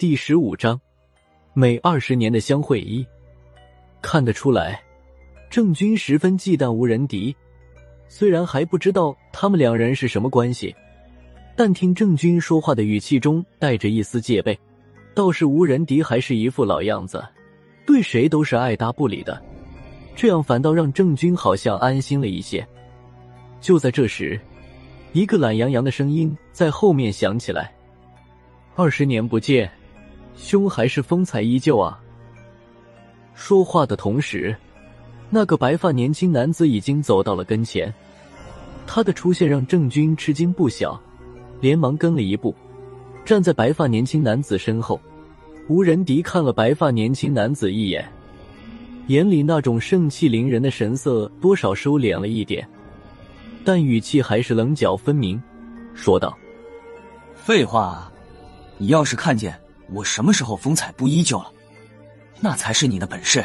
第十五章，每二十年的相会一。看得出来，郑军十分忌惮吴仁迪。虽然还不知道他们两人是什么关系，但听郑军说话的语气中带着一丝戒备。倒是吴仁迪还是一副老样子，对谁都是爱答不理的。这样反倒让郑军好像安心了一些。就在这时，一个懒洋洋的声音在后面响起来：“二十年不见。”兄还是风采依旧啊！说话的同时，那个白发年轻男子已经走到了跟前。他的出现让郑军吃惊不小，连忙跟了一步，站在白发年轻男子身后。吴仁迪看了白发年轻男子一眼，眼里那种盛气凌人的神色多少收敛了一点，但语气还是棱角分明，说道：“废话，你要是看见……”我什么时候风采不依旧了？那才是你的本事。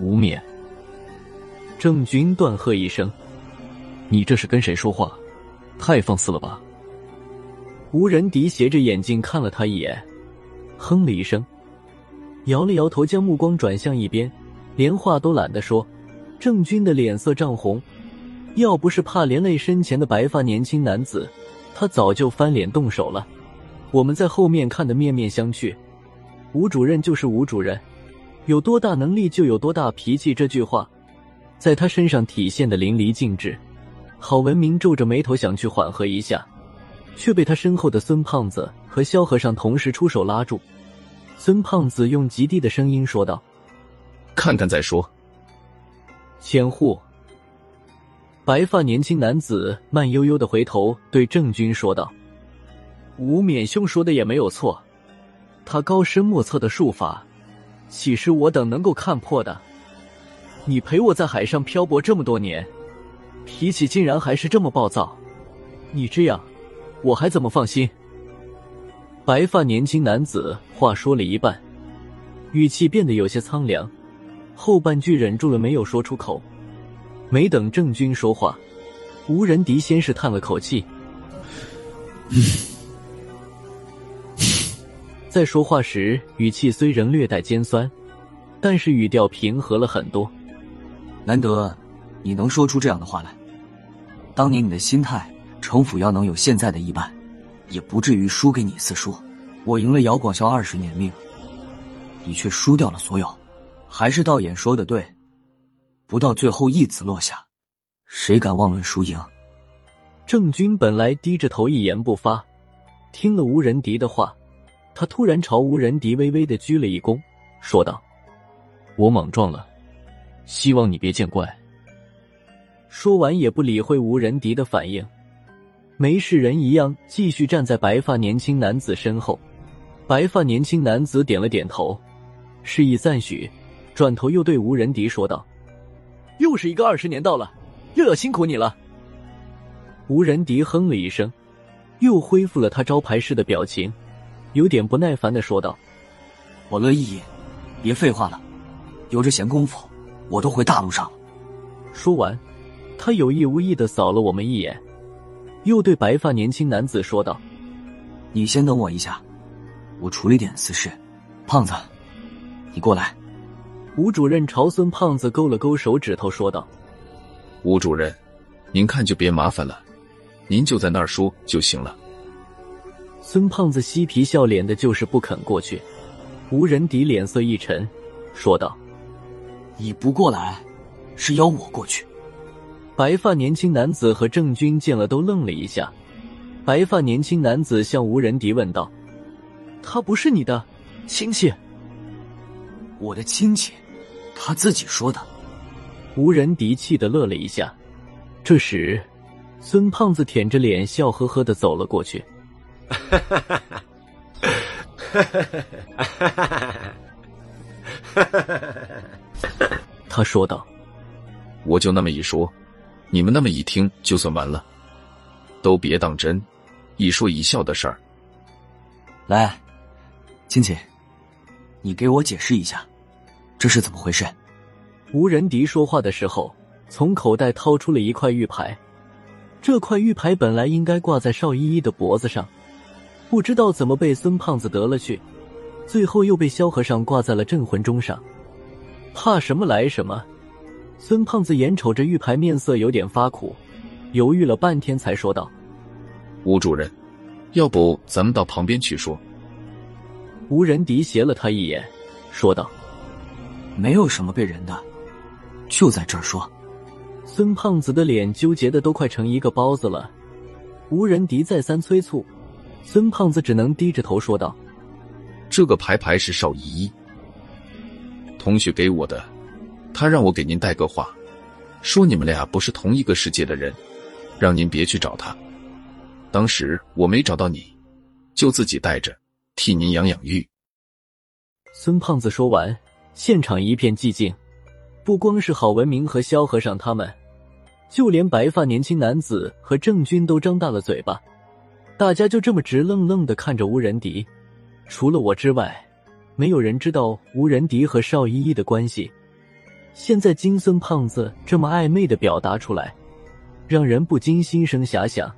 无冕，郑军断喝一声：“你这是跟谁说话？太放肆了吧！”吴仁迪斜着眼睛看了他一眼，哼了一声，摇了摇头，将目光转向一边，连话都懒得说。郑军的脸色涨红，要不是怕连累身前的白发年轻男子，他早就翻脸动手了。我们在后面看得面面相觑。吴主任就是吴主任，有多大能力就有多大脾气。这句话在他身上体现的淋漓尽致。郝文明皱着眉头想去缓和一下，却被他身后的孙胖子和萧和尚同时出手拉住。孙胖子用极低的声音说道：“看看再说。”千户，白发年轻男子慢悠悠的回头对郑军说道。吴冕兄说的也没有错，他高深莫测的术法，岂是我等能够看破的？你陪我在海上漂泊这么多年，脾气竟然还是这么暴躁，你这样，我还怎么放心？白发年轻男子话说了一半，语气变得有些苍凉，后半句忍住了没有说出口。没等郑军说话，吴仁迪先是叹了口气。在说话时，语气虽仍略带尖酸，但是语调平和了很多。难得你能说出这样的话来。当年你的心态，城府要能有现在的一半，也不至于输给你四叔。我赢了姚广孝二十年命，你却输掉了所有。还是道演说的对，不到最后一子落下，谁敢妄论输赢？郑军本来低着头一言不发，听了吴仁迪的话。他突然朝吴仁迪微微的鞠了一躬，说道：“我莽撞了，希望你别见怪。”说完也不理会吴仁迪的反应，没事人一样继续站在白发年轻男子身后。白发年轻男子点了点头，示意赞许，转头又对吴仁迪说道：“又是一个二十年到了，又要辛苦你了。”吴仁迪哼了一声，又恢复了他招牌式的表情。有点不耐烦的说道：“我乐意，别废话了，有这闲工夫，我都回大路上了。”说完，他有意无意的扫了我们一眼，又对白发年轻男子说道：“你先等我一下，我处理点私事。胖子，你过来。”吴主任朝孙胖子勾了勾手指头，说道：“吴主任，您看就别麻烦了，您就在那儿说就行了。”孙胖子嬉皮笑脸的，就是不肯过去。吴仁迪脸色一沉，说道：“你不过来，是邀我过去？”白发年轻男子和郑军见了都愣了一下。白发年轻男子向吴仁迪问道：“他不是你的亲戚？”“我的亲戚，他自己说的。”吴仁迪气得乐了一下。这时，孙胖子舔着脸笑呵呵的走了过去。他说道：“我就那么一说，你们那么一听就算完了，都别当真，一说一笑的事儿。来，亲戚，你给我解释一下，这是怎么回事？”吴仁迪说话的时候，从口袋掏出了一块玉牌，这块玉牌本来应该挂在邵依依的脖子上。不知道怎么被孙胖子得了去，最后又被萧和尚挂在了镇魂钟上。怕什么来什么。孙胖子眼瞅着玉牌，面色有点发苦，犹豫了半天，才说道：“吴主任，要不咱们到旁边去说。”吴仁迪斜了他一眼，说道：“没有什么被人的，就在这儿说。”孙胖子的脸纠结的都快成一个包子了。吴仁迪再三催促，孙胖子只能低着头说道：“这个牌牌是邵依依同学给我的，他让我给您带个话，说你们俩不是同一个世界的人，让您别去找他。当时我没找到你，就自己带着，替您养养育。”孙胖子说完，现场一片寂静，不光是郝文明和萧和尚他们。就连白发年轻男子和郑军都张大了嘴巴，大家就这么直愣愣的看着吴仁迪。除了我之外，没有人知道吴仁迪和邵依依的关系。现在金孙胖子这么暧昧的表达出来，让人不禁心生遐想。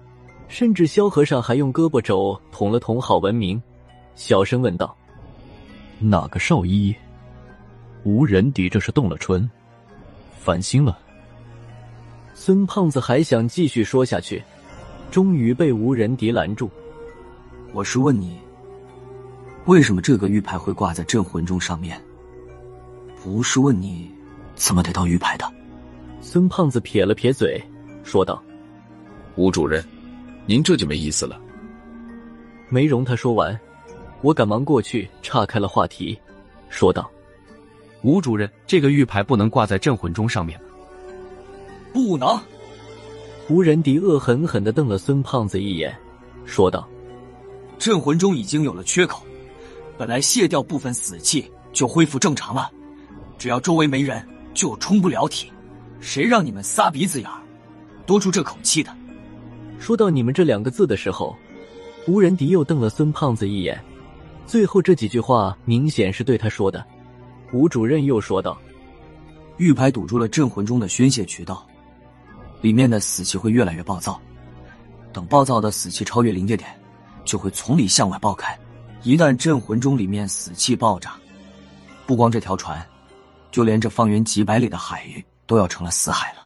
甚至萧和尚还用胳膊肘捅了捅郝文明，小声问道：“哪个邵依依？吴仁迪这是动了春，烦心了？”孙胖子还想继续说下去，终于被吴仁迪拦住。我是问你，为什么这个玉牌会挂在镇魂钟上面？不是问你怎么得到玉牌的。孙胖子撇了撇嘴，说道：“吴主任，您这就没意思了。”没容他说完，我赶忙过去岔开了话题，说道：“吴主任，这个玉牌不能挂在镇魂钟上面。”不能！吴仁迪恶狠狠的瞪了孙胖子一眼，说道：“镇魂钟已经有了缺口，本来卸掉部分死气就恢复正常了，只要周围没人，就冲不了体。谁让你们撒鼻子眼儿多出这口气的？”说到“你们”这两个字的时候，胡仁迪又瞪了孙胖子一眼。最后这几句话明显是对他说的。吴主任又说道：“玉牌堵住了镇魂钟的宣泄渠道。”里面的死气会越来越暴躁，等暴躁的死气超越临界点，就会从里向外爆开。一旦镇魂钟里面死气暴涨，不光这条船，就连这方圆几百里的海域都要成了死海了。